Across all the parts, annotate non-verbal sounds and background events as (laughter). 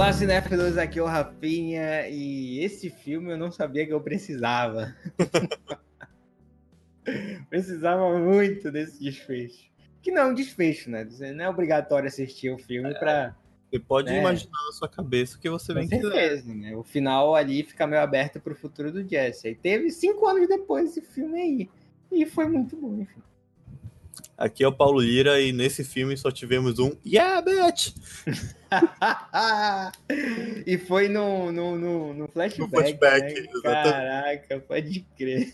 Olá, cinéfilos, aqui é o Rafinha e esse filme eu não sabia que eu precisava. (laughs) precisava muito desse desfecho. Que não é um desfecho, né? Não é obrigatório assistir o filme é, pra. Você pode né? imaginar na sua cabeça o que você vem Com certeza, né? O final ali fica meio aberto pro futuro do Jesse. Aí teve cinco anos depois esse filme aí. E foi muito bom, enfim. Aqui é o Paulo Lira e nesse filme só tivemos um Yeah, bitch! (laughs) e foi no, no, no, no flashback. No flashback, né? Caraca, pode crer.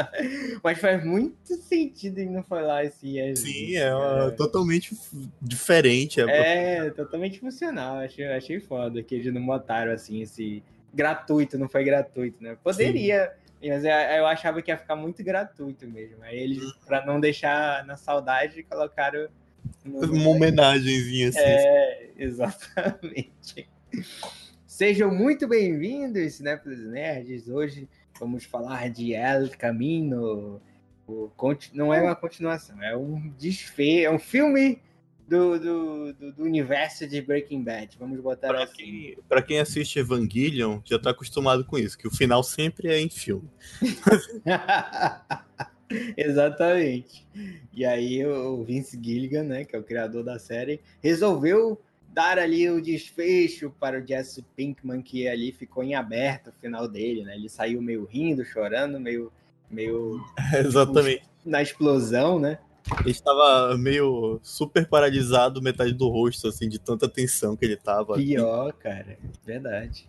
(laughs) Mas faz muito sentido em não falar esse yes. Sim, é totalmente diferente. É, é totalmente funcional. Achei, achei foda que eles não botaram assim esse gratuito, não foi gratuito, né? Poderia. Sim mas eu achava que ia ficar muito gratuito mesmo. Aí eles, pra não deixar na saudade, colocaram. Uma homenagemzinha assim. É, exatamente. Sejam muito bem-vindos, né, os nerds. Hoje vamos falar de El Camino. Não é uma continuação, é um desfecho, é um filme do, do, do, do, universo de Breaking Bad. Vamos botar pra assim. Quem, pra quem assiste Evangelion, já tá acostumado com isso, que o final sempre é em filme. (laughs) Exatamente. E aí o Vince Gilligan, né, que é o criador da série, resolveu dar ali o desfecho para o Jesse Pinkman, que ali ficou em aberto o final dele, né? Ele saiu meio rindo, chorando, meio meio (laughs) Exatamente. na explosão, né? Ele estava meio super paralisado, metade do rosto, assim, de tanta tensão que ele tava. Pior, cara, verdade.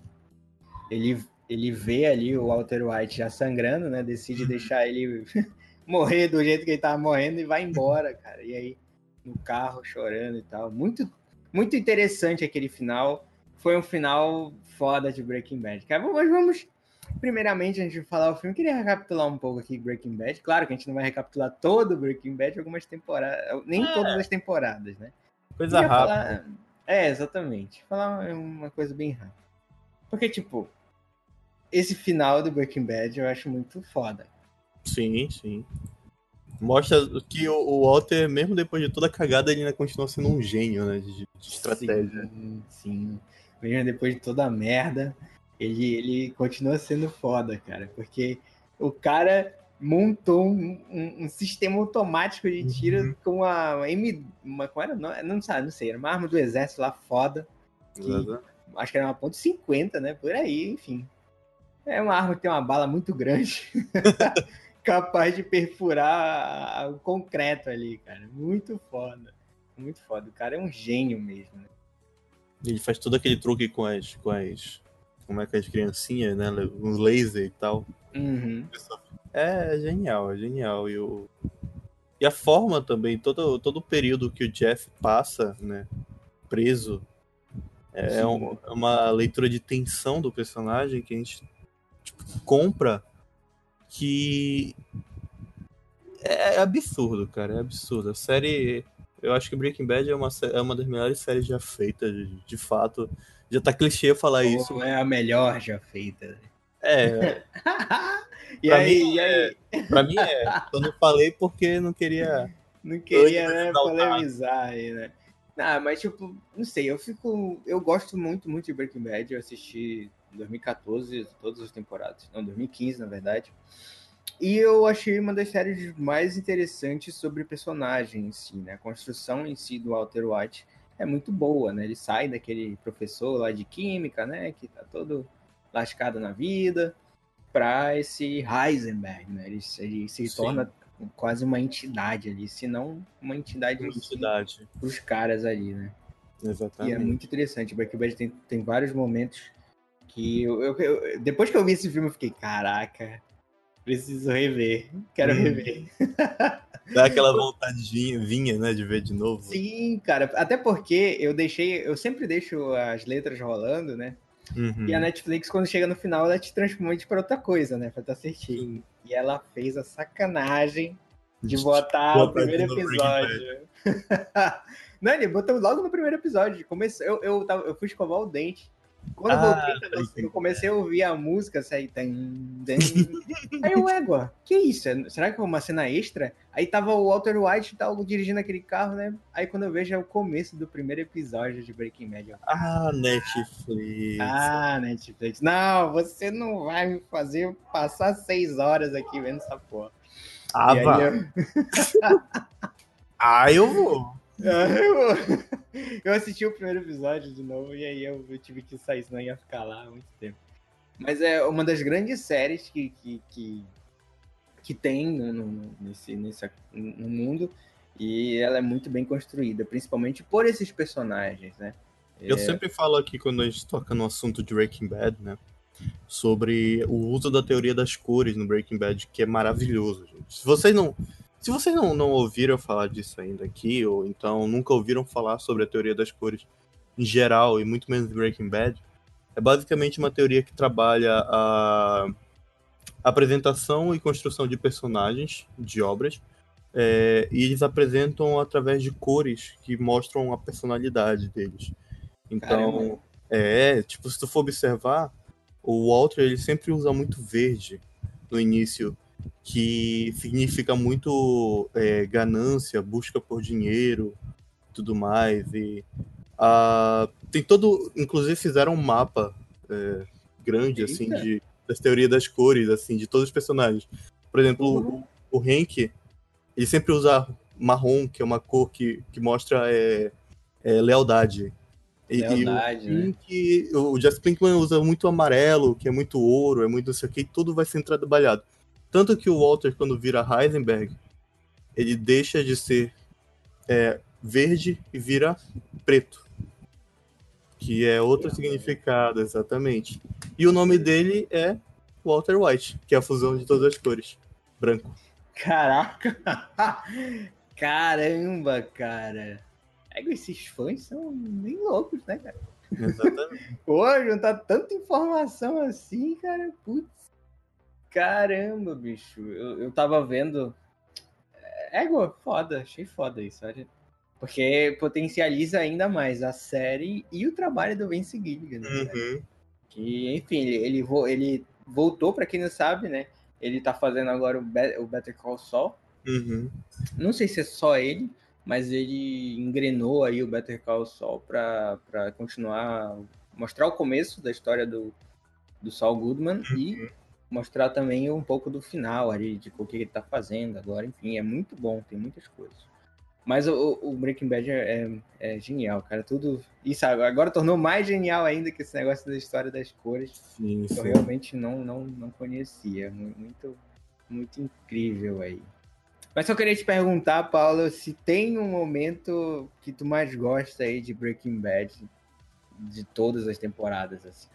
Ele, ele vê ali o Walter White já sangrando, né? Decide (laughs) deixar ele (laughs) morrer do jeito que ele tava morrendo e vai embora, cara. E aí, no carro, chorando e tal. Muito, muito interessante aquele final. Foi um final foda de Breaking Bad. Cara, mas vamos Primeiramente, a gente vai falar o filme, queria recapitular um pouco aqui Breaking Bad. Claro que a gente não vai recapitular todo Breaking Bad, algumas temporadas, nem é. todas as temporadas, né? Coisa rápida. Falar... É, exatamente. Falar uma coisa bem rápida. Porque, tipo, esse final do Breaking Bad eu acho muito foda. Sim, sim. Mostra que o Walter, mesmo depois de toda a cagada, ele ainda continua sendo um gênio, né? De, de estratégia. Sim, sim. Mesmo depois de toda a merda, ele, ele continua sendo foda, cara, porque o cara montou um, um, um sistema automático de tiro uhum. com a M. Uma, qual era? Não, não, sabe, não sei, era uma arma do exército lá foda. Que, uhum. Acho que era uma ponto .50, né? Por aí, enfim. É uma arma que tem uma bala muito grande. (laughs) capaz de perfurar o concreto ali, cara. Muito foda. Muito foda. O cara é um gênio mesmo, né? Ele faz todo aquele truque com as, com as como é que as criancinhas, né? Um laser e tal. Uhum. É genial, é genial. E, o... e a forma também, todo, todo o período que o Jeff passa, né? Preso. É, um, é uma leitura de tensão do personagem que a gente tipo, compra que é absurdo, cara. É absurdo. A série. Eu acho que Breaking Bad é uma, é uma das melhores séries já feitas, de, de fato. Já tá clichê falar Pô, isso. É a melhor já feita. É. (laughs) e, aí, mim, e aí? É, pra mim é. Eu não falei porque não queria. (laughs) Não queria, né, polemizar aí, né? Ah, mas tipo, não sei, eu fico. Eu gosto muito, muito de Breaking Bad. Eu assisti em 2014, todas as temporadas. Não, 2015, na verdade. E eu achei uma das séries mais interessantes sobre personagem em si, né? A construção em si do Walter White é muito boa, né? Ele sai daquele professor lá de química, né? Que tá todo lascado na vida, para esse Heisenberg, né? Ele, ele se Sim. torna quase uma entidade ali, se não uma entidade, uma entidade. os caras ali, né? Exatamente. E é muito interessante. O Breaking Bad tem, tem vários momentos que eu, eu, eu, depois que eu vi esse filme eu fiquei, caraca, preciso rever, quero hum. rever. (laughs) Dá aquela vontade vinha, né, de ver de novo. Sim, cara. Até porque eu deixei, eu sempre deixo as letras rolando, né? Uhum. E a Netflix, quando chega no final, ela te transforma para outra coisa, né? Pra estar certinho. E ela fez a sacanagem de, botar o primeiro episódio. (laughs) Não, ele botou logo no primeiro episódio. Comecei, eu, eu, eu fui escovar o dente. Quando ah, eu voltei, eu comecei a ouvir a música, saí. Aí eu, égua, que isso? Será que é uma cena extra? Aí tava o Walter White tal, dirigindo aquele carro, né? Aí quando eu vejo é o começo do primeiro episódio de Breaking Bad. Ah, Netflix. Ah, Netflix. Não, você não vai me fazer passar seis horas aqui vendo essa porra. Ah, vai. Eu... (laughs) ah, eu vou. Eu assisti o primeiro episódio de novo e aí eu, eu, tive que sair, senão ia ficar lá há muito tempo. Mas é uma das grandes séries que, que, que, que tem no, no, nesse, nesse, no mundo e ela é muito bem construída, principalmente por esses personagens, né? Eu é... sempre falo aqui quando a gente toca no assunto de Breaking Bad, né? Sobre o uso da teoria das cores no Breaking Bad, que é maravilhoso, gente. Se vocês não, se vocês não, não ouviram falar disso ainda aqui, ou então nunca ouviram falar sobre a teoria das cores em geral, e muito menos Breaking Bad, é basicamente uma teoria que trabalha a apresentação e construção de personagens, de obras, é, e eles apresentam através de cores que mostram a personalidade deles. Então, Caramba. é, tipo, se tu for observar, o Walter ele sempre usa muito verde no início que significa muito é, ganância, busca por dinheiro, tudo mais. E uh, tem todo, inclusive fizeram um mapa é, grande Eita. assim de das teorias das cores, assim, de todos os personagens. Por exemplo, uhum. o, o Hank, ele sempre usa marrom, que é uma cor que, que mostra é, é lealdade. E, lealdade, e o, né? Pink, o Jesse Pinkman usa muito amarelo, que é muito ouro, é muito não sei o que, e tudo vai ser trabalhado. Tanto que o Walter, quando vira Heisenberg, ele deixa de ser é, verde e vira preto. Que é outro significado, exatamente. E o nome dele é Walter White, que é a fusão de todas as cores. Branco. Caraca! (laughs) Caramba, cara! É esses fãs são bem loucos, né, cara? Exatamente. (laughs) Pô, juntar tanta informação assim, cara, putz. Caramba, bicho. Eu, eu tava vendo. É, foda, achei foda isso, sabe? Porque potencializa ainda mais a série e o trabalho do Vince Gilligan. Né? Uhum. Que, enfim, ele, ele, ele voltou, para quem não sabe, né? Ele tá fazendo agora o, Be o Better Call Saul. Uhum. Não sei se é só ele, mas ele engrenou aí o Better Call Saul para continuar mostrar o começo da história do, do Saul Goodman uhum. e mostrar também um pouco do final ali, de o que ele tá fazendo agora, enfim, é muito bom, tem muitas coisas. Mas o, o Breaking Bad é, é, genial, cara. Tudo. Isso agora tornou mais genial ainda que esse negócio da história das cores. Sim, que eu realmente não, não, não conhecia. Muito, muito incrível aí. Mas só queria te perguntar, Paulo, se tem um momento que tu mais gosta aí de Breaking Bad de todas as temporadas, assim.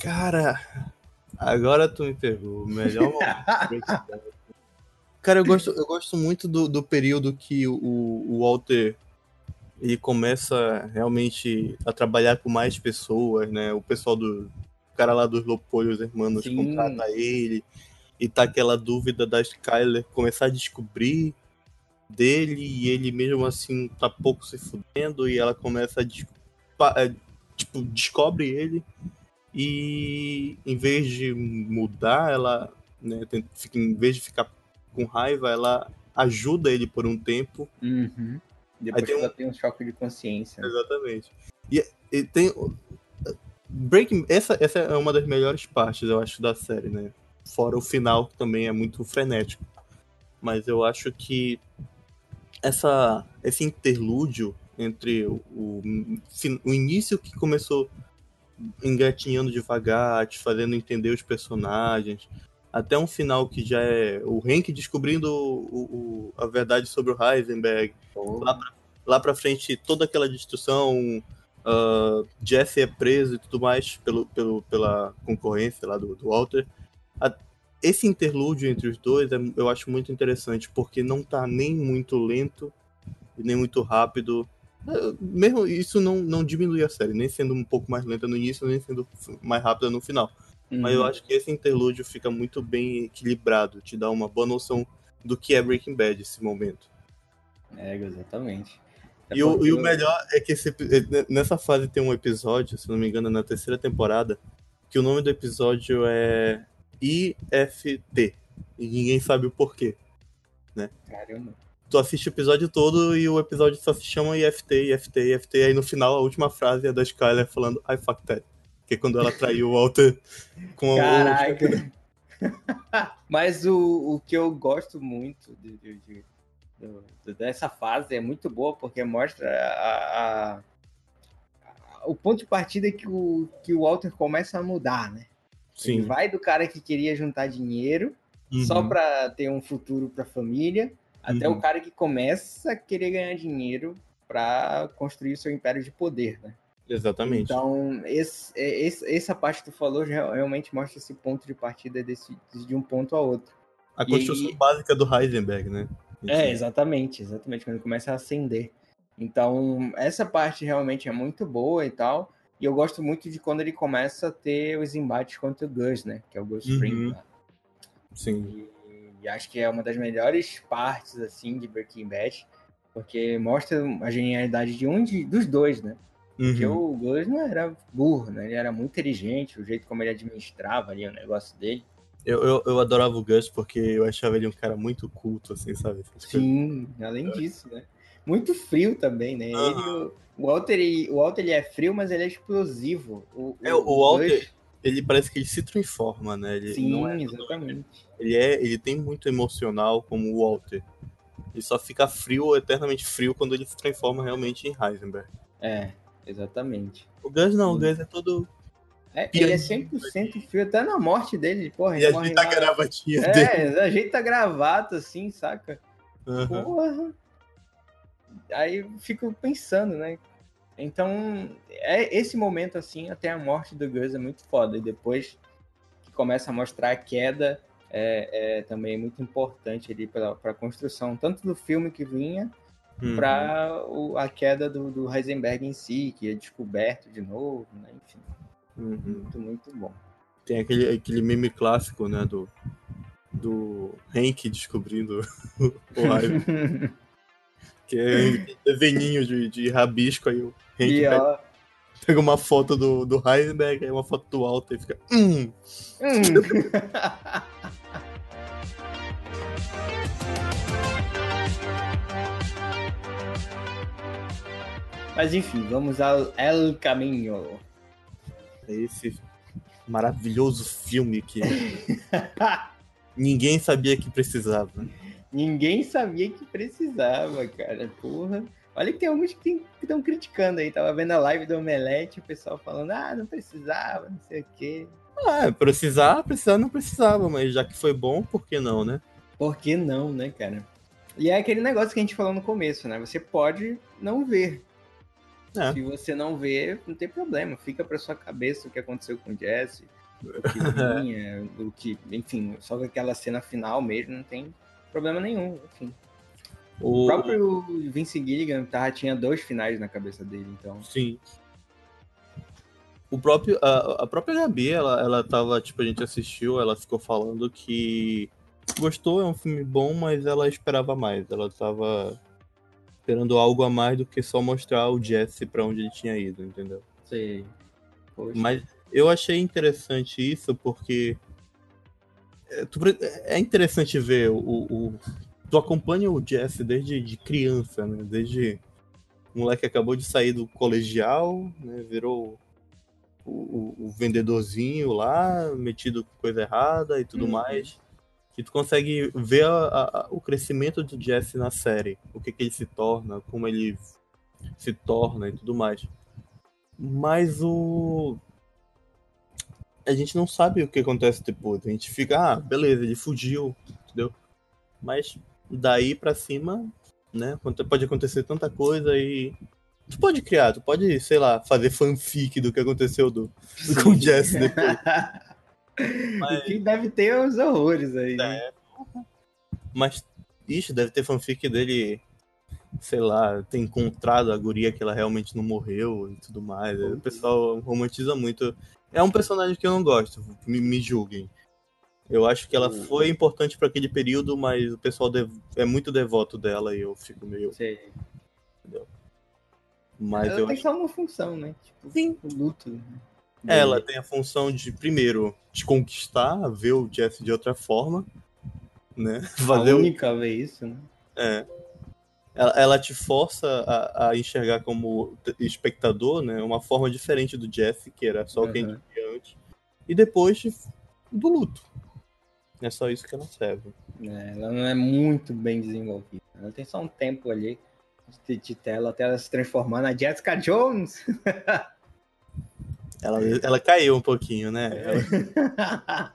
Cara, Agora tu me pegou. Melhor (laughs) Cara, eu gosto, eu gosto muito do, do período que o, o Walter ele começa realmente a trabalhar com mais pessoas, né? O pessoal do o cara lá dos Lopolhos Hermanos Sim. contrata ele e tá aquela dúvida da Skyler começar a descobrir dele e ele mesmo assim tá pouco se fudendo e ela começa a é, tipo descobre ele e em vez de mudar, ela, né, em vez de ficar com raiva, ela ajuda ele por um tempo. Uhum. Depois tem um... tem um choque de consciência. Exatamente. E, e, tem. Breaking. Essa, essa é uma das melhores partes, eu acho, da série, né? Fora o final, que também é muito frenético. Mas eu acho que essa, esse interlúdio entre o, o, o início que começou engatinhando devagar, te fazendo entender os personagens, até um final que já é o Hank descobrindo o, o, a verdade sobre o Heisenberg. Oh. Lá, pra, lá pra frente, toda aquela destruição, uh, Jesse é preso e tudo mais pelo, pelo, pela concorrência lá do, do Walter. A, esse interlúdio entre os dois é, eu acho muito interessante, porque não tá nem muito lento e nem muito rápido mesmo isso não, não diminui a série, nem sendo um pouco mais lenta no início, nem sendo mais rápida no final. Uhum. Mas eu acho que esse interlúdio fica muito bem equilibrado, te dá uma boa noção do que é Breaking Bad esse momento. É, exatamente. E o, e o melhor é que esse, nessa fase tem um episódio, se não me engano, na terceira temporada, que o nome do episódio é IFT. E ninguém sabe o porquê. Né? Caramba. Tu assiste o episódio todo e o episódio só se chama IFT, IFT, IFT. Aí no final, a última frase é da Skyler falando I fuck that. Que é quando ela traiu o Walter com Caraca. o. (laughs) Mas o, o que eu gosto muito de, de, de dessa fase é muito boa, porque mostra a, a, o ponto de partida que o, que o Walter começa a mudar, né? Sim. Ele vai do cara que queria juntar dinheiro uhum. só para ter um futuro para a família, até uhum. o cara que começa a querer ganhar dinheiro para construir o seu império de poder, né? Exatamente. Então, esse, é, esse, essa parte que tu falou realmente mostra esse ponto de partida desse, de um ponto a outro. A construção básica do Heisenberg, né? É, exatamente, exatamente, quando começa a acender. Então, essa parte realmente é muito boa e tal. E eu gosto muito de quando ele começa a ter os embates contra o Gus, né? Que é o Gus uhum. Spring. Sim. E, acho que é uma das melhores partes, assim, de Breaking Bad. Porque mostra a genialidade de um de, dos dois, né? Porque uhum. o Gus não era burro, né? Ele era muito inteligente, o jeito como ele administrava ali o negócio dele. Eu, eu, eu, adorava o Gus porque eu achava ele um cara muito culto, assim, sabe? Sim, além disso, né? Muito frio também, né? Uhum. Ele, o Walter, ele, o Walter ele é frio, mas ele é explosivo. O, é, o, o Walter, Gus... ele parece que ele se transforma, né? Ele Sim, é, exatamente. Ele, é, ele tem muito emocional como o Walter. Ele só fica frio, eternamente frio, quando ele se transforma realmente em Heisenberg. É, exatamente. O Gus não, o Gus é todo é, ele é 100% frio, até na morte dele, porra. E ajeita a gravatinha é, dele. É, ajeita a gravata, assim, saca? Uhum. Porra. Aí eu fico pensando, né? Então, é esse momento, assim, até a morte do Gus é muito foda. E depois que começa a mostrar a queda, é, é também muito importante ali para a construção, tanto do filme que vinha, uhum. para a queda do, do Heisenberg em si, que é descoberto de novo, né? Enfim. Uhum. Muito, muito bom. Tem aquele, aquele meme clássico, né, do, do Hank descobrindo (laughs) o raio. (laughs) que é desenhinho de, de rabisco, aí o Hank e, pega, pega, uma foto do, do Heisenberg, aí uma foto do Walter e fica... Hum. Hum. Mas enfim, vamos ao El Caminho esse maravilhoso filme que (laughs) ninguém sabia que precisava. Ninguém sabia que precisava, cara. Porra. Olha que tem alguns que estão criticando aí. Tava vendo a live do Omelete, o pessoal falando, ah, não precisava, não sei o quê. Ah, precisar, precisar não precisava, mas já que foi bom, por que não, né? Por que não, né, cara? E é aquele negócio que a gente falou no começo, né? Você pode não ver, é. Se você não vê, não tem problema. Fica para sua cabeça o que aconteceu com o Jesse, o que (laughs) vinha, o que, enfim, só que aquela cena final mesmo não tem problema nenhum, enfim. O, o próprio Vince Gilligan tá, tinha dois finais na cabeça dele, então. Sim. O próprio, a, a própria Gabi, ela, ela tava, tipo, a gente assistiu, ela ficou falando que gostou, é um filme bom, mas ela esperava mais. Ela tava esperando algo a mais do que só mostrar o Jesse para onde ele tinha ido, entendeu? Sim. Mas eu achei interessante isso porque é, é interessante ver o, o tu acompanha o Jesse desde de criança, né? Desde o moleque acabou de sair do colegial, né? Virou o, o, o vendedorzinho lá, metido com coisa errada e tudo uhum. mais que tu consegue ver a, a, o crescimento do Jesse na série, o que, que ele se torna, como ele se torna e tudo mais. Mas o. A gente não sabe o que acontece depois. A gente fica, ah, beleza, ele fugiu, entendeu? Mas daí pra cima, né? Pode acontecer tanta coisa e. Tu pode criar, tu pode, sei lá, fazer fanfic do que aconteceu do, com o Jesse depois. (laughs) Mas... que deve ter os horrores aí. É. Mas, ixi, deve ter fanfic dele, sei lá, ter encontrado a guria que ela realmente não morreu e tudo mais. O pessoal romantiza muito. É um personagem que eu não gosto, me, me julguem. Eu acho que ela foi importante para aquele período, mas o pessoal é muito devoto dela e eu fico meio. Sei. Entendeu? Mas ela tem acho... só uma função, né? Tipo, Sim. o luto. Né? Ela tem a função de, primeiro, te conquistar, ver o Jeff de outra forma, né? Fazer a única o... vez isso, né? É. Ela, ela te força a, a, enxergar como espectador, né? Uma forma diferente do Jeff, que era só uhum. quem via antes. E depois do luto. É só isso que ela serve. É, ela não é muito bem desenvolvida. Ela tem só um tempo ali de, de tela até ela se transformar na Jessica Jones. (laughs) ela, ela caiu um pouquinho, né? Ela...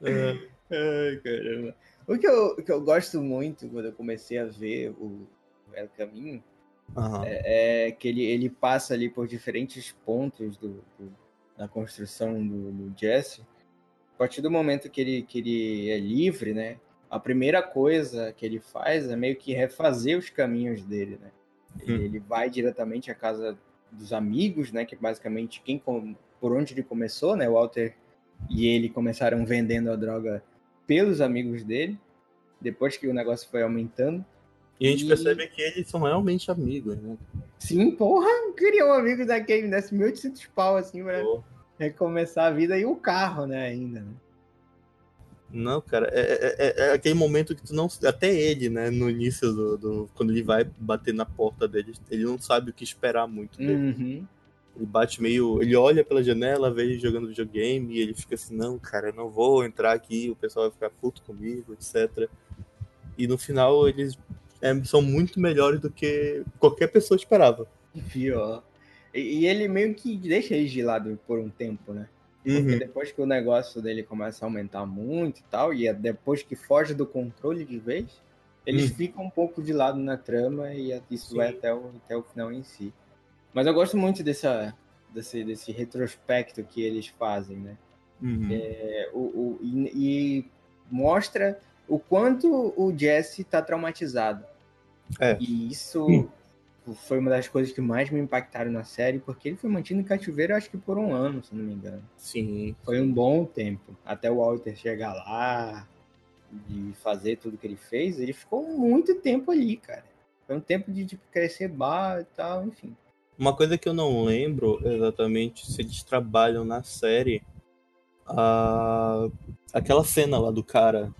(laughs) é. Ai, caramba. O que, eu, o que eu gosto muito quando eu comecei a ver o El Caminho uhum. é, é, que ele, ele passa ali por diferentes pontos do, do da construção do, do Jesse. A partir do momento que ele, que ele é livre, né? A primeira coisa que ele faz é meio que refazer os caminhos dele, né? Hum. Ele vai diretamente à casa dos amigos, né? Que basicamente quem por onde ele começou, né? O Walter e ele começaram vendendo a droga pelos amigos dele, depois que o negócio foi aumentando. E a gente e... percebe que eles são realmente amigos, né? Sim, porra, queriam amigos daquele, desse 1800 pau, assim, pra oh. recomeçar a vida e o carro, né, ainda, né? Não, cara, é, é, é, é, aquele momento que tu não. Até ele, né, no início do, do, Quando ele vai bater na porta dele, ele não sabe o que esperar muito dele. Uhum. Ele bate meio. Ele olha pela janela, vê ele jogando videogame e ele fica assim: não, cara, eu não vou entrar aqui, o pessoal vai ficar puto comigo, etc. E no final eles é, são muito melhores do que qualquer pessoa esperava. Pior. E, e ele meio que deixa eles de lado por um tempo, né? Porque uhum. depois que o negócio dele começa a aumentar muito e tal, e é depois que foge do controle de vez, eles uhum. ficam um pouco de lado na trama e isso Sim. vai até o, até o final em si. Mas eu gosto muito dessa, desse, desse retrospecto que eles fazem, né? Uhum. É, o, o, e, e, mostra o quanto o Jesse tá traumatizado. É. E isso uhum. foi uma das coisas que mais me impactaram na série, porque ele foi mantido em cativeiro, acho que por um ano, se não me engano. Sim. Foi um bom tempo. Até o Walter chegar lá e fazer tudo que ele fez, ele ficou muito tempo ali, cara. Foi um tempo de tipo, crescer bar e tal, enfim. Uma coisa que eu não lembro exatamente se eles trabalham na série. A... Aquela cena lá do cara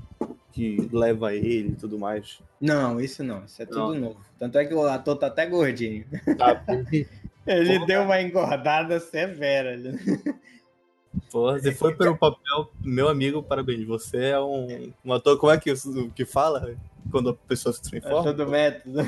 que leva ele e tudo mais. Não, isso não, isso é tudo não. novo. Tanto é que o ator tá até gordinho. Tá. (laughs) ele Porra. deu uma engordada severa. Porra, se foi pelo papel, meu amigo, parabéns. Você é um, um ator, como é que, que fala quando a pessoa se transforma? É todo método.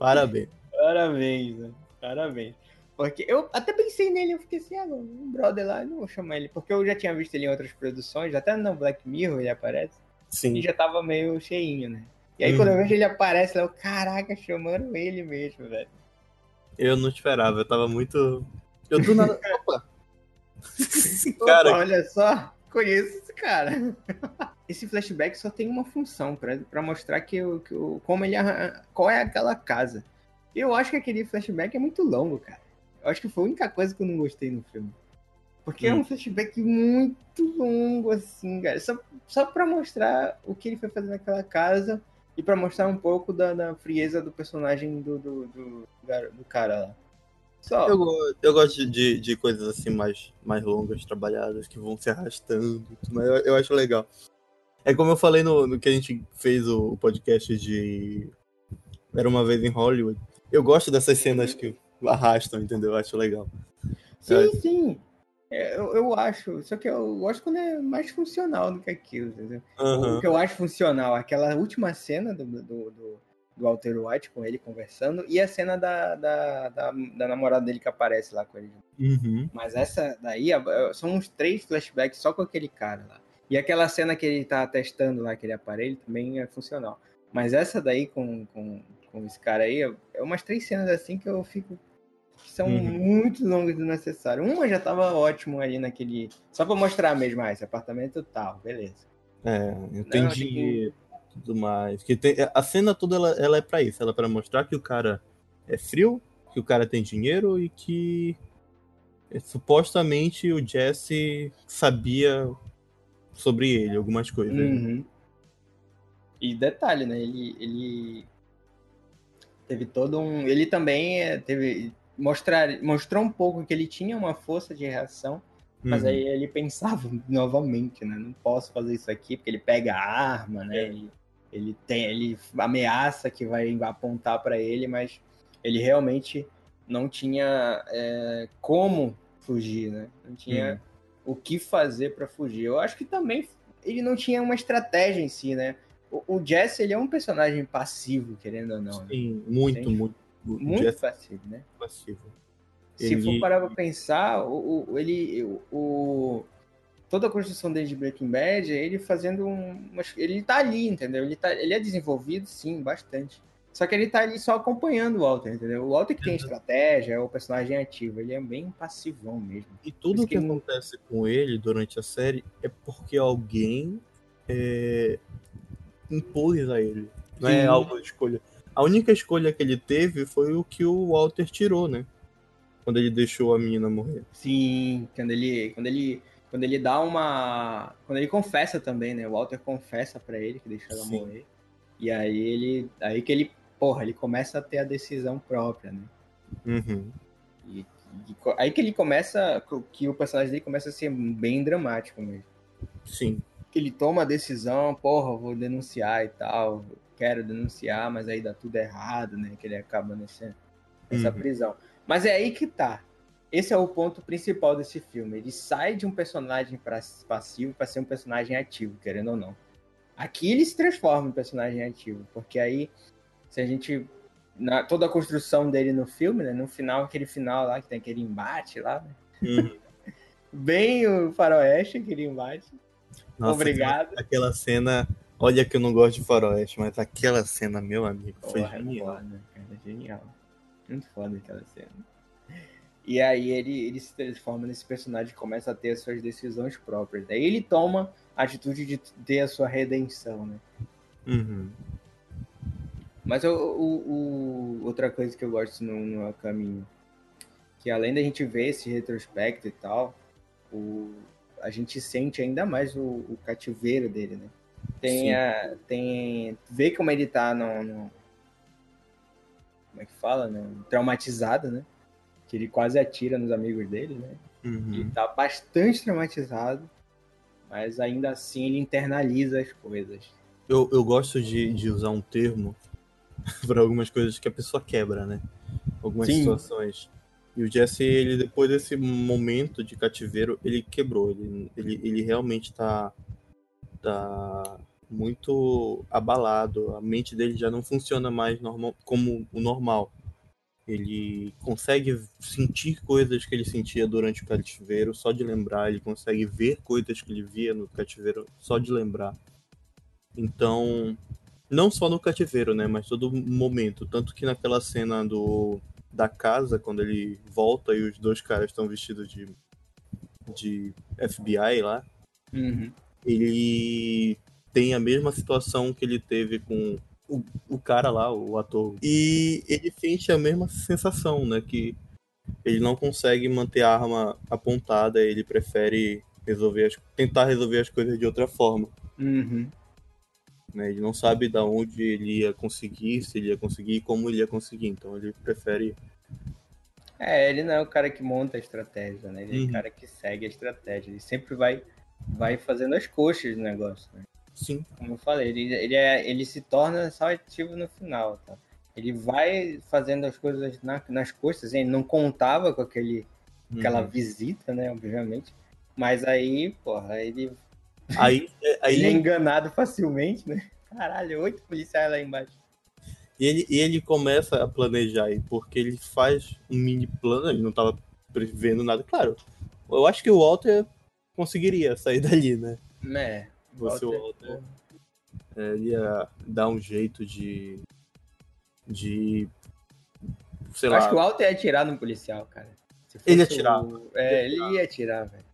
Parabéns. Parabéns, né? Parabéns. Porque eu até pensei nele, eu fiquei assim, ah, um brother lá, não vou chamar ele, porque eu já tinha visto ele em outras produções, até no Black Mirror ele aparece. Sim. E já tava meio cheinho, né? E aí uhum. quando eu vejo ele aparece, eu, caraca, chamaram ele mesmo, velho. Eu não esperava, eu tava muito. Eu do nada. (laughs) Opa! (laughs) cara, Opa, olha só, conheço esse cara. (laughs) esse flashback só tem uma função para mostrar que, que como ele qual é aquela casa. Eu acho que aquele flashback é muito longo, cara. Eu acho que foi a única coisa que eu não gostei no filme. Porque hum. é um flashback muito longo, assim, cara. Só, só pra mostrar o que ele foi fazer naquela casa e para mostrar um pouco da, da, frieza do personagem do, do, do, do cara lá. Só. Eu, eu gosto de, de coisas assim mais, mais longas, trabalhadas, que vão se arrastando. Mas eu, eu acho legal. É como eu falei no, no que a gente fez o, podcast de Era uma vez em Hollywood. Eu gosto dessas cenas que arrastam, entendeu? Eu acho legal. Sim, é. sim. Eu, eu acho. Só que eu gosto quando é mais funcional do que aquilo, entendeu? Uhum. O que eu acho funcional, aquela última cena do, do, do, do Walter White com ele conversando e a cena da, da, da, da namorada dele que aparece lá com ele. Uhum. Mas essa daí são uns três flashbacks só com aquele cara lá. E aquela cena que ele tá testando lá, aquele aparelho, também é funcional. Mas essa daí com, com, com esse cara aí, é umas três cenas assim que eu fico. Que são uhum. muito longas do necessário. Uma já tava ótimo ali naquele. Só pra mostrar mesmo, ah, esse apartamento tal, beleza. É, entendi. Não, tudo mais. Que tem, a cena toda ela, ela é para isso, ela é para mostrar que o cara é frio, que o cara tem dinheiro e que é, supostamente o Jesse sabia sobre ele, algumas coisas. Uhum. E detalhe, né? Ele, ele Teve todo um. Ele também é, teve. Mostrar, mostrou um pouco que ele tinha uma força de reação, mas uhum. aí ele (laughs) pensava novamente, né? Não posso fazer isso aqui, porque ele pega a arma, né? É. Ele, ele, tem, ele ameaça que vai apontar para ele, mas ele realmente não tinha é, como fugir, né? Não tinha uhum. O que fazer para fugir. Eu acho que também ele não tinha uma estratégia em si, né? O, o Jesse, ele é um personagem passivo, querendo ou não. Né? Sim, né? muito, muito. Muito Jesse passivo, né? Passivo. Se ele... for parar pra pensar, o, o, ele, o, toda a construção dele de Breaking Bad é ele fazendo um. Ele tá ali, entendeu? Ele, tá, ele é desenvolvido, sim, bastante. Só que ele tá ali só acompanhando o Walter, entendeu? O Walter que tem estratégia, é o personagem ativo, ele é bem passivão mesmo. E tudo que, que acontece com ele durante a série é porque alguém é, impôs a ele. Não é é algo de escolha. A única escolha que ele teve foi o que o Walter tirou, né? Quando ele deixou a menina morrer. Sim, quando ele, quando ele, quando ele dá uma, quando ele confessa também, né? O Walter confessa para ele que deixou ela Sim. morrer. E aí ele, aí que ele, porra, ele começa a ter a decisão própria, né? Uhum. E, e, aí que ele começa, que o personagem dele começa a ser bem dramático mesmo. Sim que ele toma a decisão, porra, vou denunciar e tal, quero denunciar, mas aí dá tudo errado, né? Que ele acaba nesse, nessa uhum. prisão. Mas é aí que tá. Esse é o ponto principal desse filme. Ele sai de um personagem passivo para ser um personagem ativo, querendo ou não. Aqui ele se transforma em personagem ativo, porque aí, se a gente. Na, toda a construção dele no filme, né? No final, aquele final lá, que tem aquele embate lá, né? Uhum. (laughs) Bem o faroeste, aquele embate. Nossa, Obrigado. Aquela, cena. Olha que eu não gosto de faroeste, mas aquela cena, meu amigo, foi Porra, genial. Foda, cara, genial. Muito foda aquela cena. E aí ele, ele se transforma nesse personagem começa a ter as suas decisões próprias. Daí ele toma a atitude de ter a sua redenção, né? Uhum. Mas o, o, o, outra coisa que eu gosto no, no caminho, que além da gente ver esse retrospecto e tal, o, a gente sente ainda mais o, o cativeiro dele, né? Tem, a, tem vê como ele tá no, no, como é que fala, né? Traumatizado, né? Que ele quase atira nos amigos dele, né? Uhum. Ele tá bastante traumatizado, mas ainda assim ele internaliza as coisas. Eu, eu gosto de, de usar um termo (laughs) para algumas coisas que a pessoa quebra, né? Algumas Sim. situações. E o Jesse, ele depois desse momento de cativeiro, ele quebrou. Ele, ele, ele realmente tá, tá muito abalado. A mente dele já não funciona mais normal, como o normal. Ele consegue sentir coisas que ele sentia durante o cativeiro só de lembrar. Ele consegue ver coisas que ele via no cativeiro só de lembrar. Então, não só no cativeiro, né? Mas todo momento. Tanto que naquela cena do da casa, quando ele volta e os dois caras estão vestidos de, de FBI lá, uhum. ele tem a mesma situação que ele teve com o, o cara lá, o ator. E ele sente a mesma sensação, né? Que ele não consegue manter a arma apontada, ele prefere resolver as, tentar resolver as coisas de outra forma. Uhum. Né? Ele não sabe da onde ele ia conseguir, se ele ia conseguir e como ele ia conseguir. Então ele prefere. É, ele não é o cara que monta a estratégia, né? Ele uhum. é o uhum. cara que segue a estratégia. Ele sempre vai, vai fazendo as coxas do negócio, né? Sim. Como eu falei, ele, ele, é, ele se torna só ativo no final, tá? Ele vai fazendo as coisas na, nas costas, ele não contava com aquele, uhum. aquela visita, né? Obviamente. Mas aí, porra, ele Aí, é, aí ele é enganado facilmente, né? Caralho, oito policiais lá embaixo. E ele, e ele começa a planejar aí, porque ele faz um mini plano, ele não tava prevendo nada. Claro, eu acho que o Walter conseguiria sair (laughs) dali, né? É. Você, Walter, Walter é, ia dar um jeito de. de. sei eu lá. Acho que o Walter ia atirar no policial, cara. Ele ia atirar. O... É, ele ia atirar, velho.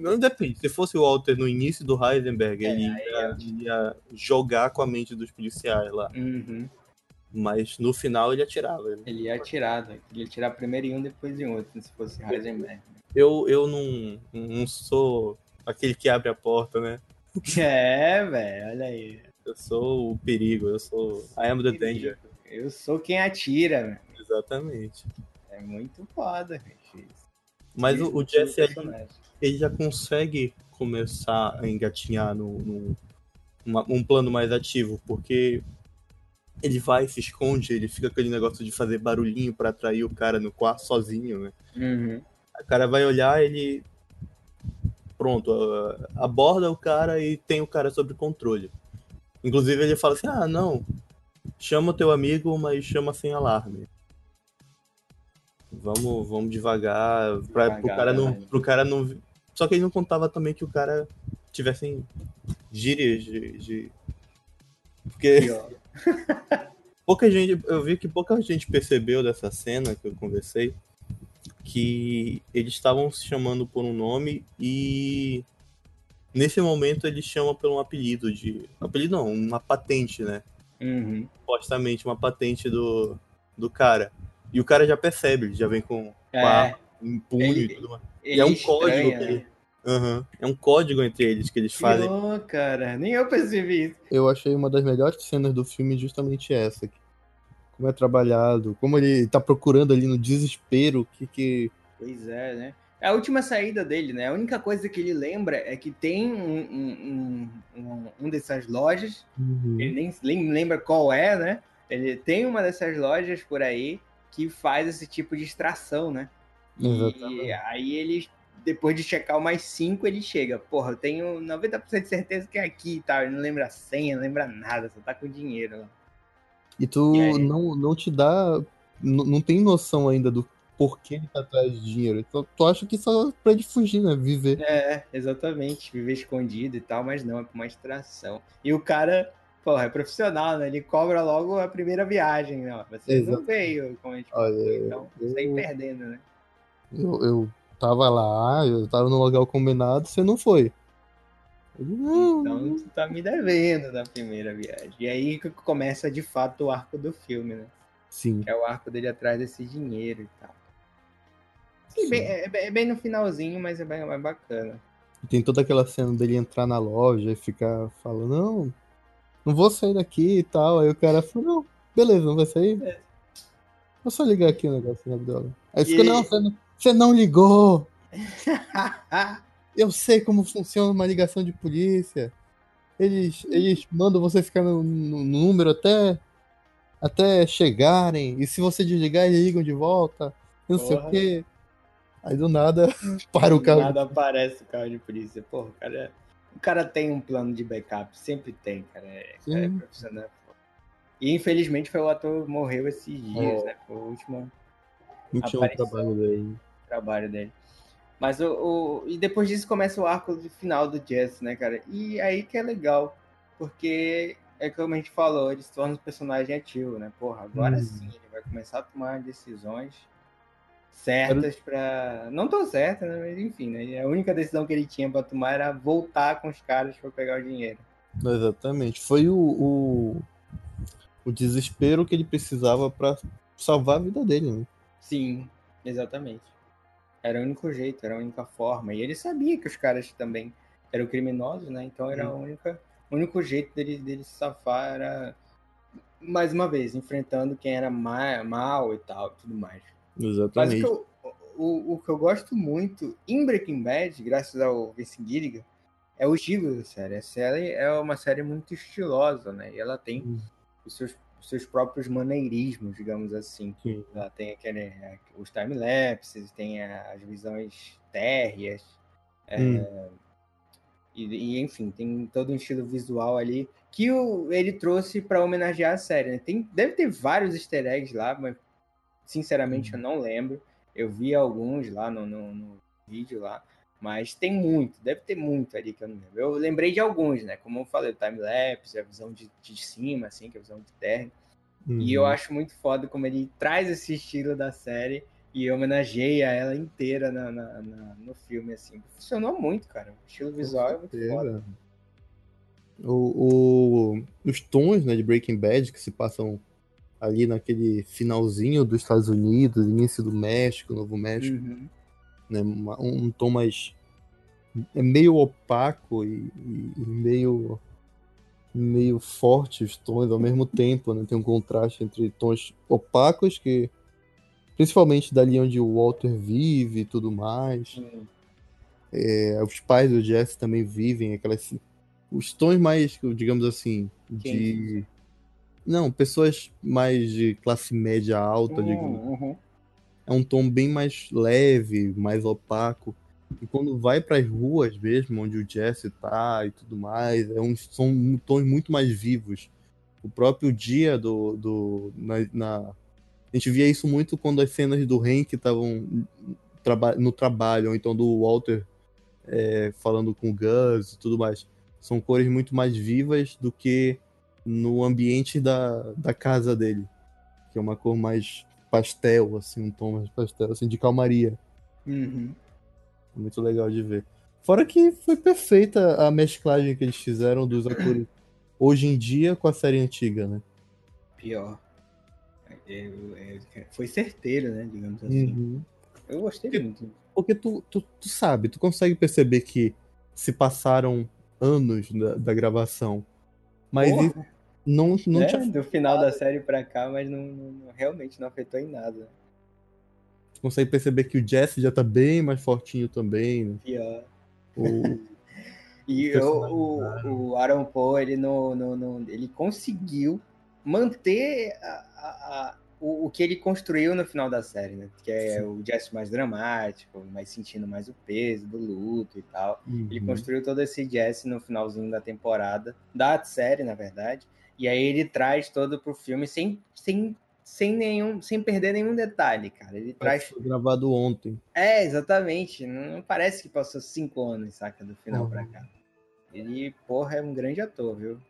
Não depende. Se fosse o Walter no início do Heisenberg, é, ele ia, ia, jogar com a mente dos policiais lá. Uhum. Mas no final ele atirava. Ele, ele ia atirar, né? ele ia atirar primeiro em um, depois em outro, se fosse Heisenberg. Eu, eu não, não sou aquele que abre a porta, né? (laughs) É, velho, olha aí. Eu sou o perigo, eu sou. I am the danger. Eu sou quem atira, né? Exatamente. É muito foda, gente. Mas o, o Jeff ele, ele, já consegue começar a engatinhar no, no uma, um plano mais ativo, porque ele vai, se esconde, ele fica com aquele negócio de fazer barulhinho para atrair o cara no quarto sozinho, né? Uhum. O cara vai olhar, ele. Pronto, aborda o cara e tem o cara sob controle. Inclusive ele fala assim: ah, não, chama o teu amigo, mas chama sem alarme. Vamos, vamos devagar, pra, devagar, pro, cara não, pro cara não. Só que ele não contava também que o cara tivesse gírias de. de... Porque. (laughs) pouca gente. Eu vi que pouca gente percebeu dessa cena que eu conversei. Que eles estavam se chamando por um nome e. Nesse momento ele chama por um apelido de. Apelido não, uma patente, né? Uhum. Supostamente uma patente do, do cara. E o cara já percebe, ele já vem com, é. um punho ele, e tudo mais. E é um código que ele, Uhum. É um código entre eles que eles fazem. Oh, cara, nem eu percebi isso. Eu achei uma das melhores cenas do filme justamente essa. Como é trabalhado, como ele tá procurando ali no desespero que que. Pois é, né? É a última saída dele, né? A única coisa que ele lembra é que tem um, um, um, um dessas lojas, uhum. ele nem, nem lembra qual é, né? Ele tem uma dessas lojas por aí que faz esse tipo de extração, né? Exatamente. E aí ele, depois de checar o mais cinco, ele chega. Porra, eu tenho 90% de certeza que é aqui e tal. Ele não lembra a senha, não lembra nada, só tá com dinheiro. Né? E tu e não, não te dá. Não tem noção ainda do porquê ele tá atrás de dinheiro. Então, tu acha que só pra ele fugir, né? Viver. É, exatamente. Viver escondido e tal, mas não, é pra uma extração. E o cara porra, é profissional, né? Ele cobra logo a primeira viagem, né? Você Exato. não veio, como a gente Olha, então eu, sai perdendo, né? Eu, eu tava lá, eu tava no lugar combinado, você não foi. não. Então tu tá me devendo da primeira viagem. E aí que começa de fato o arco do filme, né? Sim. Que é o arco dele atrás desse dinheiro e tal. Sim. Bem, é, é, bem no finalzinho, mas é bem, é bacana. Tem toda aquela cena dele entrar na loja e ficar falando, não, não vou sair daqui e tal. Aí o cara falou, não, beleza, não vai sair? É. Vou só ligar aqui o negócio na Abdala. Aí ficou, não, você não, você não ligou. (laughs) Eu sei como funciona uma ligação de polícia. Eles, eles mandam você ficar no, no número até, até chegarem. E se você desligar, eles ligam de volta. Não Porra. sei o quê. Aí do nada (laughs) para o carro. Do nada aparece o carro de polícia. Porra, o cara é o cara tem um plano de backup, sempre tem, cara. É, cara, é profissional. E infelizmente foi o ator que morreu esses dias, é. né? Foi o último. Último trabalho dele. Trabalho dele. Mas o, o, E depois disso começa o arco final do Jess, né, cara? E aí que é legal. Porque é como a gente falou, ele se torna um personagem ativo, né? Porra, agora hum. sim ele vai começar a tomar decisões certas para não tão certas, né? mas enfim, né? a única decisão que ele tinha para tomar era voltar com os caras para pegar o dinheiro. Exatamente, foi o, o, o desespero que ele precisava para salvar a vida dele, né? Sim, exatamente. Era o único jeito, era a única forma. E ele sabia que os caras também eram criminosos, né? Então era a única, o único jeito dele, dele se safar era mais uma vez enfrentando quem era mal, mal e tal, tudo mais. Exatamente. Mas o que, eu, o, o que eu gosto muito em Breaking Bad, graças ao Vince Gilligan, é o estilo da série. A série é uma série muito estilosa, né? E ela tem os, seus, os seus próprios maneirismos, digamos assim. Sim. Ela tem aquele, os time-lapses, tem as visões térreas. É, hum. É, e, e, enfim, tem todo um estilo visual ali que o, ele trouxe para homenagear a série. Né? Tem, deve ter vários easter eggs lá, mas Sinceramente, eu uhum. não lembro. Eu vi alguns lá no, no, no, vídeo lá, mas tem muito, deve ter muito ali que eu não lembro. Eu lembrei de alguns, né? Como eu falei, o time-lapse, a visão de, de cima, assim, que é a visão de terra. Uhum. E eu uhum. acho muito foda como ele traz esse estilo da série e homenageia ela inteira na, na, na, no filme, assim. Funcionou muito, cara. O estilo visual é muito foda. O, o, os tons né, de Breaking Bad que se passam ali naquele finalzinho dos Estados Unidos, início do México, Novo México, uhum. né, um, um, tom mais é meio opaco e, e, meio meio fortes os tons ao mesmo tempo, né? Tem um contraste entre tons opacos que principalmente dali onde o Walter vive e tudo mais. É, os pais do Jesse também vivem aquelas os tons mais, digamos assim, de não, pessoas mais de classe média alta, uhum, digamos. Uhum. É um tom bem mais leve, mais opaco. E quando vai para as ruas mesmo, onde o Jesse tá e tudo mais, é um, são tons muito mais vivos. O próprio dia do. do na, na... A gente via isso muito quando as cenas do Hank estavam no trabalho, ou então do Walter é, falando com o Gus e tudo mais. São cores muito mais vivas do que no ambiente da, da casa dele. Que é uma cor mais pastel, assim, um tom mais pastel, assim, de calmaria. Uhum. Muito legal de ver. Fora que foi perfeita a mesclagem que eles fizeram dos atores (clears throat) hoje em dia com a série antiga, né? Pior. É, é, é, foi certeiro, né? Digamos assim. Uhum. Eu gostei porque, muito. Porque tu, tu, tu, sabe, tu consegue perceber que se passaram anos da, da gravação. Mas não, não é, tinha. Do final da série pra cá, mas não, não, realmente não afetou em nada consegue perceber que o Jesse já tá bem mais fortinho também. Né? Pior. O... (laughs) e o, o, o Aaron Paul, ele, no, no, no, ele conseguiu manter a, a, a, o, o que ele construiu no final da série, né? Que é Sim. o Jesse mais dramático, mais sentindo mais o peso do luto e tal. Uhum. Ele construiu todo esse Jesse no finalzinho da temporada, da série, na verdade. E aí ele traz todo pro filme sem, sem sem nenhum, sem perder nenhum detalhe, cara. Ele traz. Foi gravado ontem. É, exatamente. Não parece que passou cinco anos, saca, do final uhum. pra cá. Ele, porra, é um grande ator, viu?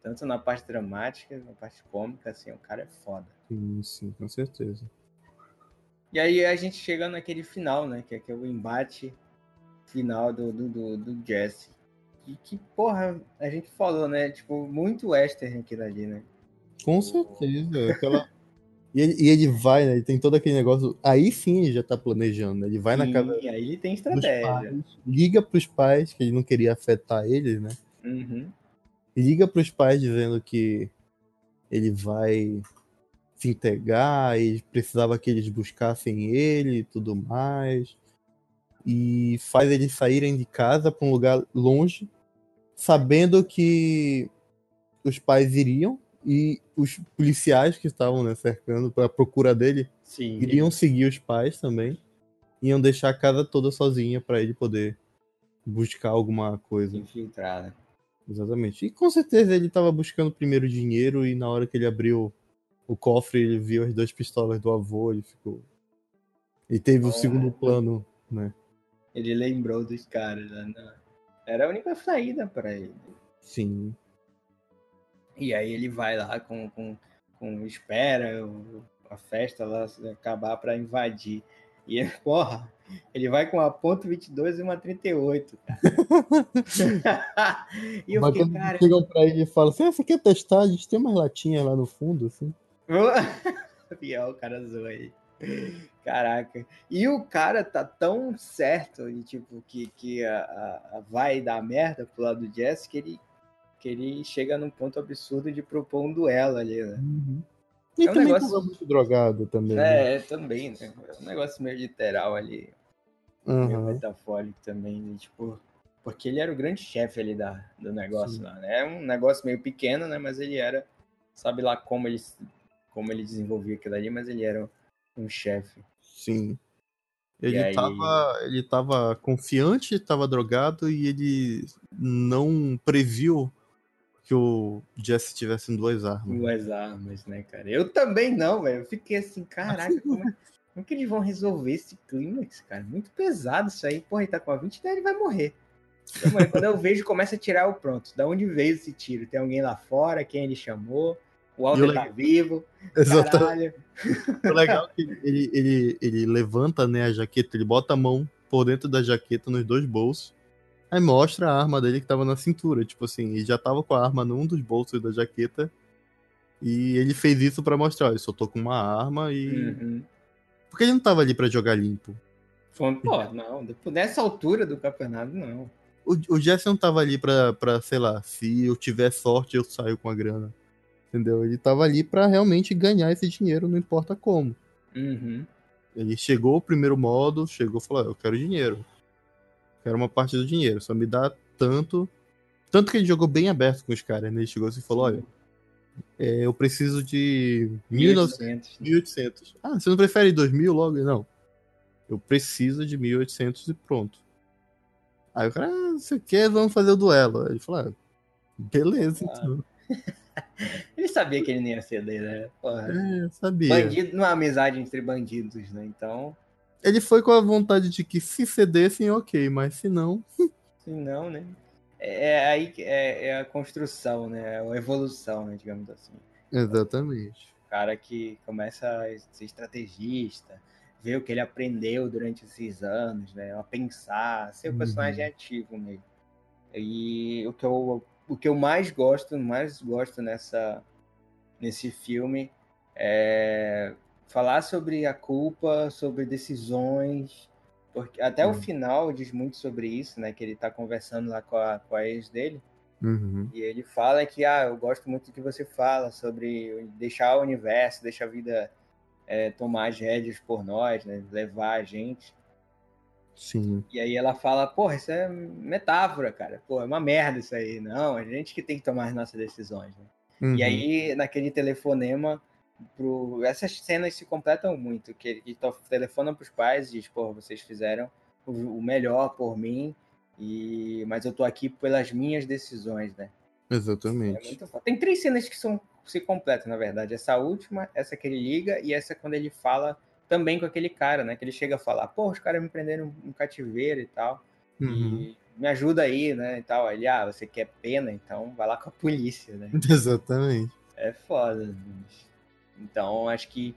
Tanto na parte dramática, na parte cômica, assim, o cara é foda. Sim, sim, com certeza. E aí a gente chega naquele final, né? Que é, que é o embate final do, do, do, do Jesse. E que, porra, a gente falou, né? Tipo, muito western aquilo ali, né? Com certeza. Aquela, e ele, e ele vai, né? Ele tem todo aquele negócio. Aí sim ele já tá planejando, né? Ele vai sim, na casa. aí ele tem estratégia. Pais, liga pros pais, que ele não queria afetar eles, né? Uhum. Liga pros pais dizendo que ele vai se entregar e precisava que eles buscassem ele e tudo mais. E faz eles saírem de casa para um lugar longe, sabendo que os pais iriam e os policiais que estavam né, cercando para procura dele Sim. iriam seguir os pais também. Iam deixar a casa toda sozinha para ele poder buscar alguma coisa. Infiltrada. Exatamente. E com certeza ele estava buscando primeiro dinheiro e na hora que ele abriu o cofre, ele viu as duas pistolas do avô, ele ficou. E teve o segundo plano, né? Ele lembrou dos caras, né? Era a única saída para ele. Sim. E aí ele vai lá com, com, com espera a festa lá acabar para invadir. E, (laughs) porra, ele vai com uma ponto .22 e uma 38, cara. (laughs) e eu Mas fiquei, cara... chegam pra ele e falam assim, ah, você quer testar? A gente tem umas latinhas lá no fundo, assim. (laughs) Pior, o cara zoa aí. Caraca. E o cara tá tão certo e tipo que, que a, a, a vai dar merda pro lado do Jess que ele que ele chega num ponto absurdo de propor um duelo ali, né? Uhum. E é um também negócio muito drogado também. É, né? também, né? É um negócio meio literal ali. Uhum. Meio metafórico também, né? tipo. Porque ele era o grande chefe ali da, do negócio Sim. lá, né? É um negócio meio pequeno, né? Mas ele era. Sabe lá como ele, como ele desenvolvia aquilo ali, mas ele era um chefe. Sim. Ele, aí... tava, ele tava confiante, estava drogado e ele não previu que o Jesse tivesse duas armas. Duas armas, né, cara? Eu também não, velho. Eu fiquei assim, caraca, (laughs) como, é, como que eles vão resolver esse clímax, cara? Muito pesado isso aí. Porra, ele tá com a 20, daí ele vai morrer. Então, quando eu vejo, começa a tirar o pronto. Da onde veio esse tiro? Tem alguém lá fora? Quem ele chamou? O Walter tá vivo. (laughs) Exatamente. O legal é que ele, ele, ele levanta né, a jaqueta, ele bota a mão por dentro da jaqueta nos dois bolsos Aí mostra a arma dele que tava na cintura. Tipo assim, ele já tava com a arma num dos bolsos da jaqueta. E ele fez isso para mostrar, ele só tô com uma arma e. Uhum. Porque ele não tava ali para jogar limpo. Pô, não, nessa altura do campeonato, não. o, o Jesse não tava ali pra, pra, sei lá, se eu tiver sorte, eu saio com a grana. Entendeu? Ele tava ali pra realmente ganhar esse dinheiro, não importa como. Uhum. Ele chegou o primeiro modo, chegou e falou: Eu quero dinheiro. Quero uma parte do dinheiro, só me dá tanto. Tanto que ele jogou bem aberto com os caras, né? Ele chegou assim e falou: Olha, é, eu preciso de 1.800. 1.800. Ah, você não prefere 2.000 logo? Não. Eu preciso de 1.800 e pronto. Aí o cara, ah, você quer, vamos fazer o duelo. Aí ele falou, ah, beleza, ah. então. (laughs) (laughs) ele sabia que ele não ia ceder, né? Porra. É, sabia. Bandido não há amizade entre bandidos, né? Então. Ele foi com a vontade de que se cedessem, ok, mas se não. (laughs) se não, né? É, é aí que é, é, a construção, né? É a evolução, né? Digamos assim. Exatamente. O cara que começa a ser estrategista, ver o que ele aprendeu durante esses anos, né? A pensar, ser o uhum. personagem ativo mesmo. E o que eu, o que eu mais gosto, mais gosto nessa, nesse filme é falar sobre a culpa, sobre decisões, porque até uhum. o final diz muito sobre isso, né? Que ele tá conversando lá com a, com a ex dele. Uhum. E ele fala que, ah, eu gosto muito do que você fala sobre deixar o universo, deixar a vida é, tomar as rédeas por nós, né? Levar a gente. Sim. E aí ela fala, porra, isso é metáfora, cara. Pô, é uma merda isso aí. Não, a gente que tem que tomar as nossas decisões. Né? Uhum. E aí, naquele telefonema, pro... essas cenas se completam muito. Que ele telefona pros pais e diz, porra, vocês fizeram o melhor por mim, e mas eu tô aqui pelas minhas decisões, né? Exatamente. É Tem três cenas que são se completam, na verdade. Essa última, essa que ele liga e essa quando ele fala também com aquele cara, né? Que ele chega a falar, pô, os caras me prenderam um cativeiro e tal. Uhum. E me ajuda aí, né? E tal. Ele, ah, você quer pena, então vai lá com a polícia, né? (laughs) Exatamente. É foda. Então, acho que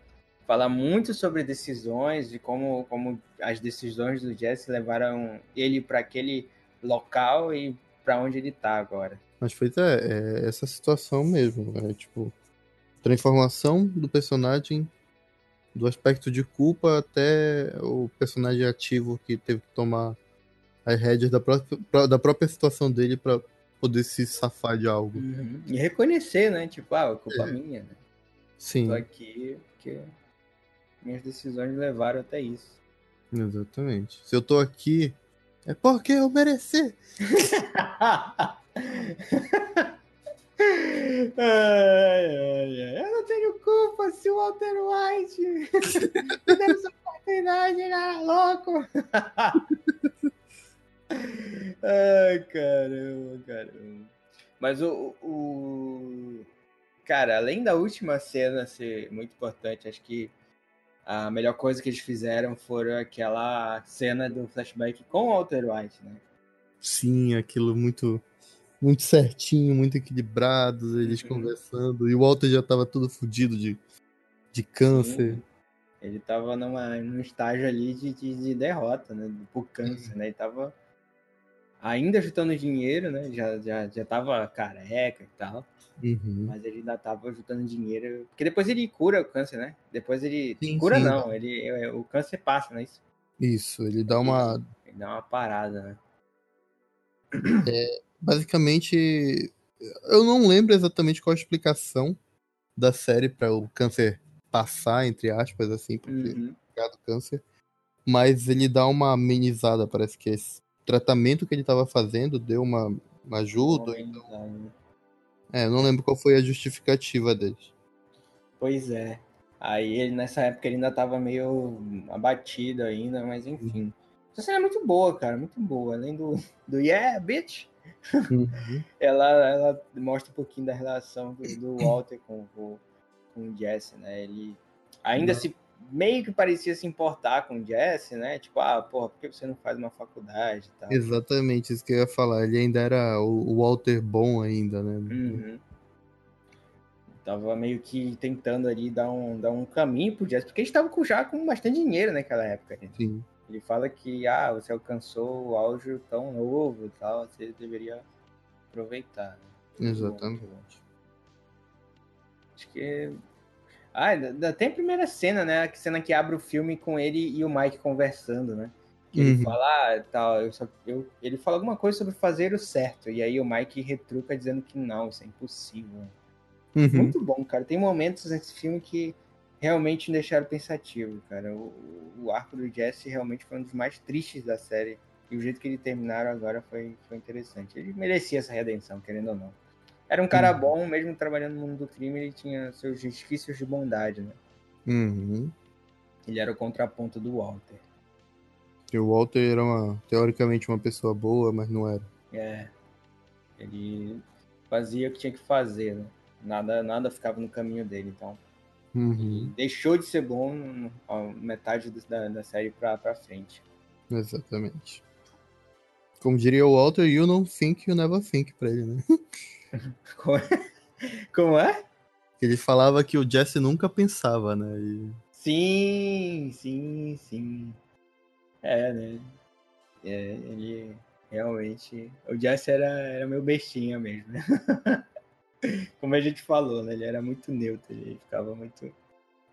fala muito sobre decisões e como, como as decisões do Jesse levaram ele para aquele local e para onde ele tá agora. Mas foi é, é essa situação mesmo, né? Tipo, transformação do personagem do aspecto de culpa até o personagem ativo que teve que tomar as rédeas da própria, da própria situação dele para poder se safar de algo. Uhum. E reconhecer, né? Tipo, ah, é culpa é. minha, né? Sim. Tô aqui porque minhas decisões levaram até isso. Exatamente. Se eu tô aqui, é porque eu mereci. (laughs) ai, ai, ai. Eu não tenho culpa se o Walter White (laughs) deu essa oportunidade, ele era louco. (laughs) ai, caramba, caramba. Mas o, o. Cara, além da última cena ser muito importante, acho que a melhor coisa que eles fizeram foi aquela cena do flashback com o Walter White, né? Sim, aquilo muito muito certinho, muito equilibrados, eles uhum. conversando. E o Walter já tava todo fodido de, de câncer. Sim. Ele tava numa, num estágio ali de, de, de derrota, né? Por câncer, né? Ele tava ainda juntando dinheiro, né? Já, já, já tava careca e tal. Uhum. Mas ele ainda tava juntando dinheiro. Porque depois ele cura o câncer, né? Depois ele. Sim, cura sim. não, ele, é, o câncer passa, não é isso? Isso, ele dá uma. Ele dá uma parada, né? É, basicamente, eu não lembro exatamente qual a explicação da série para o câncer passar, entre aspas, assim, porque uhum. do câncer. Mas ele dá uma amenizada, parece que esse tratamento que ele estava fazendo deu uma, uma ajuda. Então... É, eu não lembro qual foi a justificativa deles. Pois é. Aí ele nessa época ele ainda tava meio abatido ainda, mas enfim. Essa cena é muito boa, cara, muito boa. Além do, do Yeah, bitch, Uhum. (laughs) ela, ela mostra um pouquinho da relação do, Walter com, com, com o Jesse, né? Ele ainda uhum. se meio que parecia se importar com o Jesse, né? Tipo, ah, porra, por que você não faz uma faculdade e tal? Exatamente, isso que eu ia falar. Ele ainda era o, Walter bom ainda, né? Uhum. Tava meio que tentando ali dar um, dar um caminho pro Jesse, porque a gente tava já com bastante dinheiro naquela época. Gente. Sim. Ele fala que, ah, você alcançou o auge tão novo e tal, você deveria aproveitar. Né? Exatamente. Acho que. Ah, tem a primeira cena, né? A cena que abre o filme com ele e o Mike conversando, né? Que ele uhum. fala, ah, tal, eu só, eu, ele fala alguma coisa sobre fazer o certo. E aí o Mike retruca dizendo que não, isso é impossível. Uhum. Muito bom, cara. Tem momentos nesse filme que realmente me deixaram pensativo, cara. O, o arco do Jesse realmente foi um dos mais tristes da série. E o jeito que ele terminaram agora foi, foi interessante. Ele merecia essa redenção, querendo ou não. Era um cara uhum. bom, mesmo trabalhando no mundo do crime, ele tinha seus resquícios de bondade, né? Uhum. Ele era o contraponto do Walter. E o Walter era uma, teoricamente uma pessoa boa, mas não era. É. Ele fazia o que tinha que fazer, né? Nada, nada ficava no caminho dele, então. Uhum. Deixou de ser bom metade da, da série pra, pra frente. Exatamente. Como diria o Walter, you don't think, you never think pra ele, né? (laughs) (laughs) Como é? Como é? Ele falava que o Jesse nunca pensava, né? E... Sim, sim, sim. É, né? É, ele realmente. O Jesse era, era meu bestinha mesmo, né? (laughs) Como a gente falou, né? Ele era muito neutro, ele ficava muito.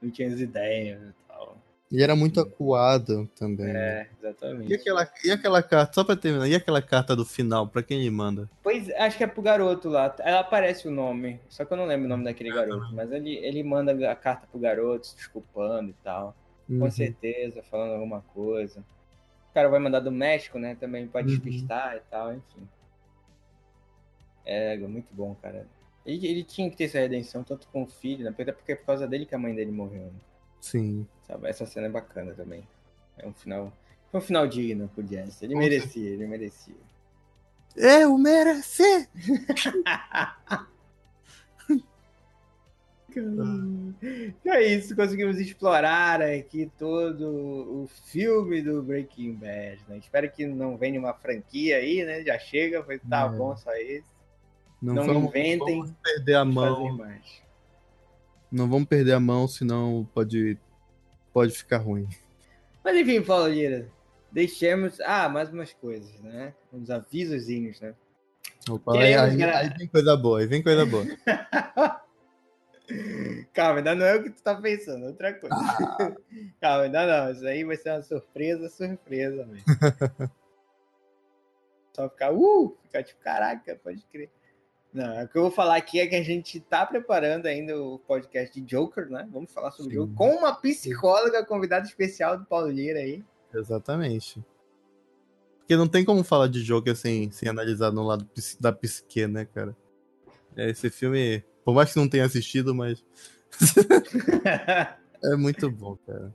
Não tinha as ideias e tal. E era muito acuado também. É, exatamente. E aquela, e aquela carta, só pra terminar, e aquela carta do final, pra quem ele manda? Pois, acho que é pro garoto lá. Ela aparece o nome, só que eu não lembro o nome daquele garoto. Mas ele, ele manda a carta pro garoto, se desculpando e tal. Uhum. Com certeza, falando alguma coisa. O cara vai mandar do México, né? Também pode uhum. despistar e tal, enfim. É, muito bom, cara. Ele, ele, tinha que ter essa redenção, tanto com o filho, né? Até porque é por causa dele que a mãe dele morreu. Né? Sim. Sabe? Essa cena é bacana também. É um final. Foi um final digno pro Jesse. Ele merecia, ele merecia. Eu mereci! então é isso, conseguimos explorar aqui todo o filme do Breaking Bad, né? Espero que não venha uma franquia aí, né? Já chega, foi tá é. bom só esse. Não, não vamos, inventem. Vamos perder a mão. Não vamos perder a mão, senão pode, pode ficar ruim. Mas enfim, Paulo Lira, deixemos. Ah, mais umas coisas, né? Uns avisozinhos, né? Opa, aí, aí, aí, vem coisa boa, aí vem coisa boa. (laughs) Calma, ainda não é o que tu tá pensando, é outra coisa. Ah. (laughs) Calma, ainda não. Isso aí vai ser uma surpresa, surpresa mesmo. (laughs) Só ficar, uh, ficar tipo, caraca, pode crer. Não, o que eu vou falar aqui é que a gente está preparando ainda o podcast de Joker, né? Vamos falar sobre Sim. o Joker com uma psicóloga convidada especial do Paulo Lira aí. Exatamente. Porque não tem como falar de Joker sem, sem analisar no lado da psique, né, cara? É, esse filme, por mais que não tenha assistido, mas. (laughs) é muito bom, cara.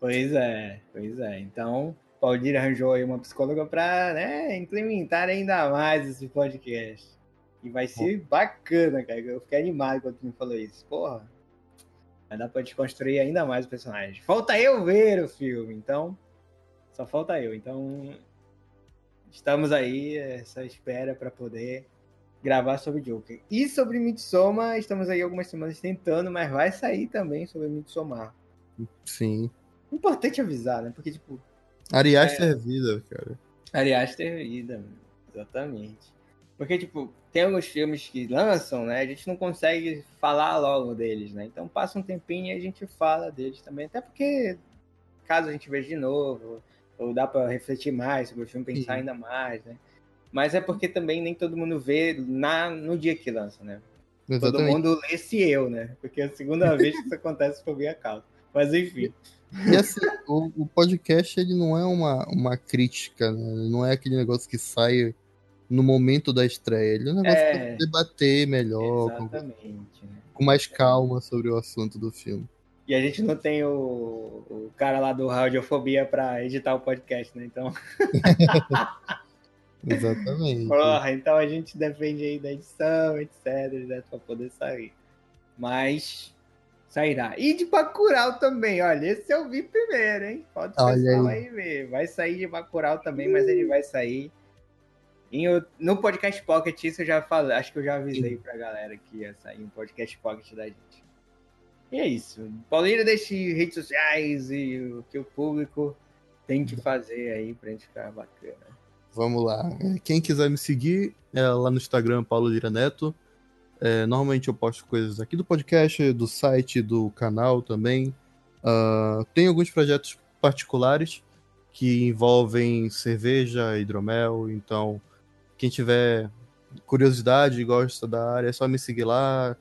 Pois é, pois é. Então, Paulo Lira arranjou aí uma psicóloga para né, implementar ainda mais esse podcast. E vai ser bacana, cara. Eu fiquei animado quando tu me falou isso. Porra. Vai dar pra desconstruir ainda mais o personagem. Falta eu ver o filme, então. Só falta eu. Então. Estamos aí, essa espera para poder gravar sobre Joker. E sobre Midsommar, estamos aí algumas semanas tentando, mas vai sair também sobre Midsommar. Sim. Importante avisar, né? Porque, tipo. Arias é... vida, cara. Arias vida, exatamente. Porque, tipo, tem alguns filmes que lançam, né? A gente não consegue falar logo deles, né? Então passa um tempinho e a gente fala deles também. Até porque, caso a gente veja de novo, ou dá para refletir mais sobre o filme, pensar ainda mais, né? Mas é porque também nem todo mundo vê na, no dia que lança, né? Exatamente. Todo mundo lê se eu, né? Porque é a segunda (laughs) vez que isso acontece por minha causa. Mas enfim. E assim, o, o, podcast ele não é uma, uma crítica, né? Não é aquele negócio que sai no momento da estreia. Ele é um negócio é, pra debater melhor, com, né? com, mais calma sobre o assunto do filme. E a gente não tem o, o cara lá do Radiofobia para editar o podcast, né? Então. (laughs) Exatamente. Porra, então a gente depende aí da edição, etc, né, para poder sair. Mas sairá. E de Bacurau também, olha, esse eu vi primeiro, hein? Pode pessoal aí. aí ver. Vai sair de Bacurau também, mas ele vai sair no podcast Pocket, isso eu já falei, acho que eu já avisei pra galera que ia sair um podcast Pocket da gente. E é isso. Paulina, deixe redes sociais e o que o público tem que fazer aí pra gente ficar bacana. Vamos lá. Quem quiser me seguir, é lá no Instagram, Paulo Lira Neto. É, normalmente eu posto coisas aqui do podcast, do site, do canal também. Uh, tem alguns projetos particulares que envolvem cerveja, hidromel. Então, quem tiver curiosidade e gosta da área, é só me seguir lá.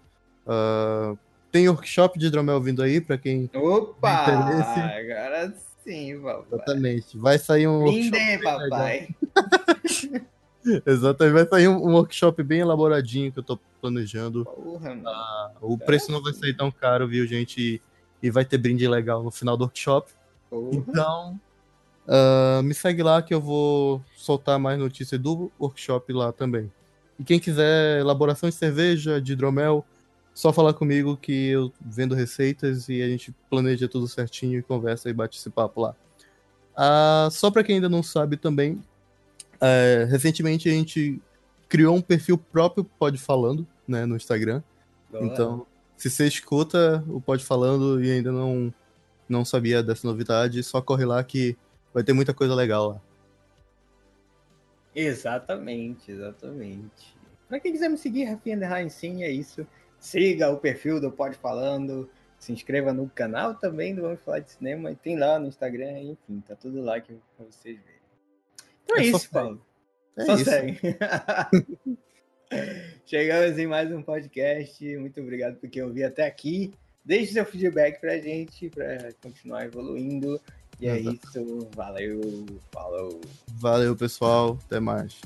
Uh, tem workshop de hidromel vindo aí para quem Opa! Agora sim, papai. Exatamente. Vai sair um Vinde, papai. (laughs) Exatamente, vai sair um, workshop bem elaboradinho que eu tô planejando. Porra. Ah, o preço não vai sair tão caro, viu, gente? E vai ter brinde legal no final do workshop. Porra. Então, uh, me segue lá que eu vou soltar mais notícias do workshop lá também. E quem quiser elaboração de cerveja, de hidromel, só falar comigo que eu vendo receitas e a gente planeja tudo certinho e conversa e bate esse papo lá. Uh, só para quem ainda não sabe também, é, recentemente a gente criou um perfil próprio Pode Falando, né, no Instagram. Boa. Então, se você escuta o Pode Falando e ainda não, não sabia dessa novidade, só corre lá que vai ter muita coisa legal lá. Exatamente, exatamente. Pra quem quiser me seguir, Rafinha Underline, sim, é isso. Siga o perfil do Pode Falando, se inscreva no canal também do Vamos Falar de Cinema, e tem lá no Instagram, enfim, tá tudo lá que, pra vocês verem. Então é, é isso, Paulo. É só isso. segue. (laughs) Chegamos em mais um podcast. Muito obrigado por quem ouviu até aqui. Deixe seu feedback pra gente, pra continuar evoluindo. E é isso. Valeu. Falou. Valeu, pessoal. Até mais.